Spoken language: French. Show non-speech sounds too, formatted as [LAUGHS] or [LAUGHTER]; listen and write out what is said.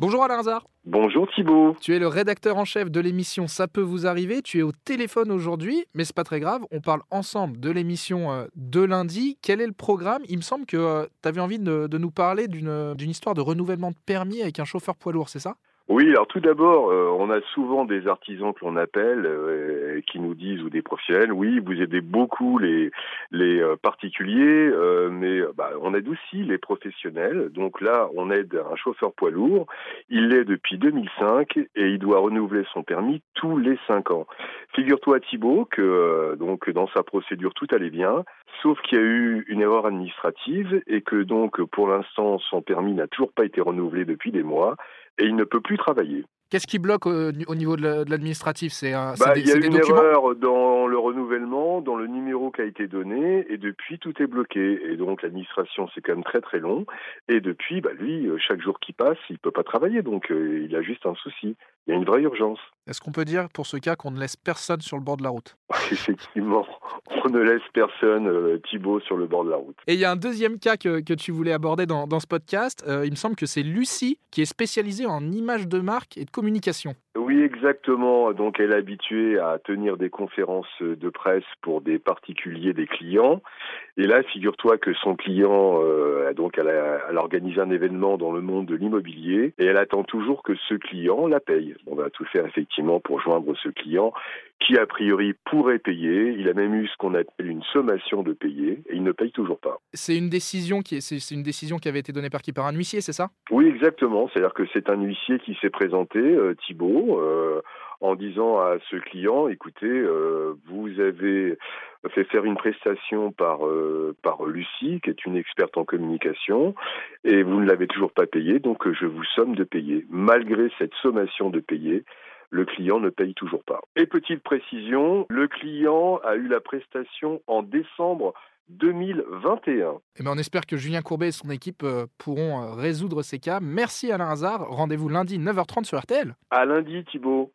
Bonjour Alain Hazard. Bonjour Thibault. Tu es le rédacteur en chef de l'émission Ça peut vous arriver. Tu es au téléphone aujourd'hui, mais c'est pas très grave. On parle ensemble de l'émission euh, de lundi. Quel est le programme? Il me semble que euh, tu avais envie de, de nous parler d'une d'une histoire de renouvellement de permis avec un chauffeur poids lourd, c'est ça? Oui, alors tout d'abord, euh, on a souvent des artisans que l'on appelle euh, qui nous disent ou des professionnels, oui, vous aidez beaucoup les les euh, particuliers, euh, mais bah, on aide aussi les professionnels. Donc là, on aide un chauffeur poids lourd. Il l'est depuis 2005 et il doit renouveler son permis tous les cinq ans. Figure-toi Thibault que euh, donc dans sa procédure tout allait bien, sauf qu'il y a eu une erreur administrative et que donc pour l'instant son permis n'a toujours pas été renouvelé depuis des mois et il ne peut plus travailler. Qu'est-ce qui bloque au, au niveau de la- de l'administratif? C'est Bah, des, il y a une documents erreur dans le renouvellement, dans le numéro qui a été donné, et depuis tout est bloqué. Et donc l'administration, c'est quand même très très long. Et depuis, bah, lui, euh, chaque jour qui passe, il peut pas travailler, donc euh, il a juste un souci. Il y a une vraie urgence. [LAUGHS] Est-ce qu'on peut dire pour ce cas qu'on ne laisse personne sur le bord de la route? Effectivement, on ne laisse personne, euh, Thibaut, sur le bord de la route. Et il y a un deuxième cas que, que tu voulais aborder dans, dans ce podcast. Euh, il me semble que c'est Lucie qui est spécialisée en images de marque et de communication. Oui, exactement. Donc, elle est habituée à tenir des conférences de presse pour des particuliers, des clients. Et là, figure-toi que son client, euh, donc, elle a, elle a organisé un événement dans le monde de l'immobilier et elle attend toujours que ce client la paye. On va tout faire effectivement pour joindre ce client qui, a priori, pourrait payer. Il a même eu ce qu'on appelle une sommation de payer et il ne paye toujours pas. C'est une décision qui c'est une décision qui avait été donnée par qui? Par un huissier, c'est ça? Oui, exactement. C'est-à-dire que c'est un huissier qui s'est présenté, euh, Thibault, euh, en disant à ce client, écoutez, euh, vous avez fait faire une prestation par euh, par Lucie, qui est une experte en communication, et vous ne l'avez toujours pas payé, donc euh, je vous somme de payer. Malgré cette sommation de payer, le client ne paye toujours pas. Et petite précision, le client a eu la prestation en décembre 2021. Eh ben, on espère que Julien Courbet et son équipe euh, pourront résoudre ces cas. Merci Alain Hazard. Rendez-vous lundi 9h30 sur RTL. À lundi, Thibault.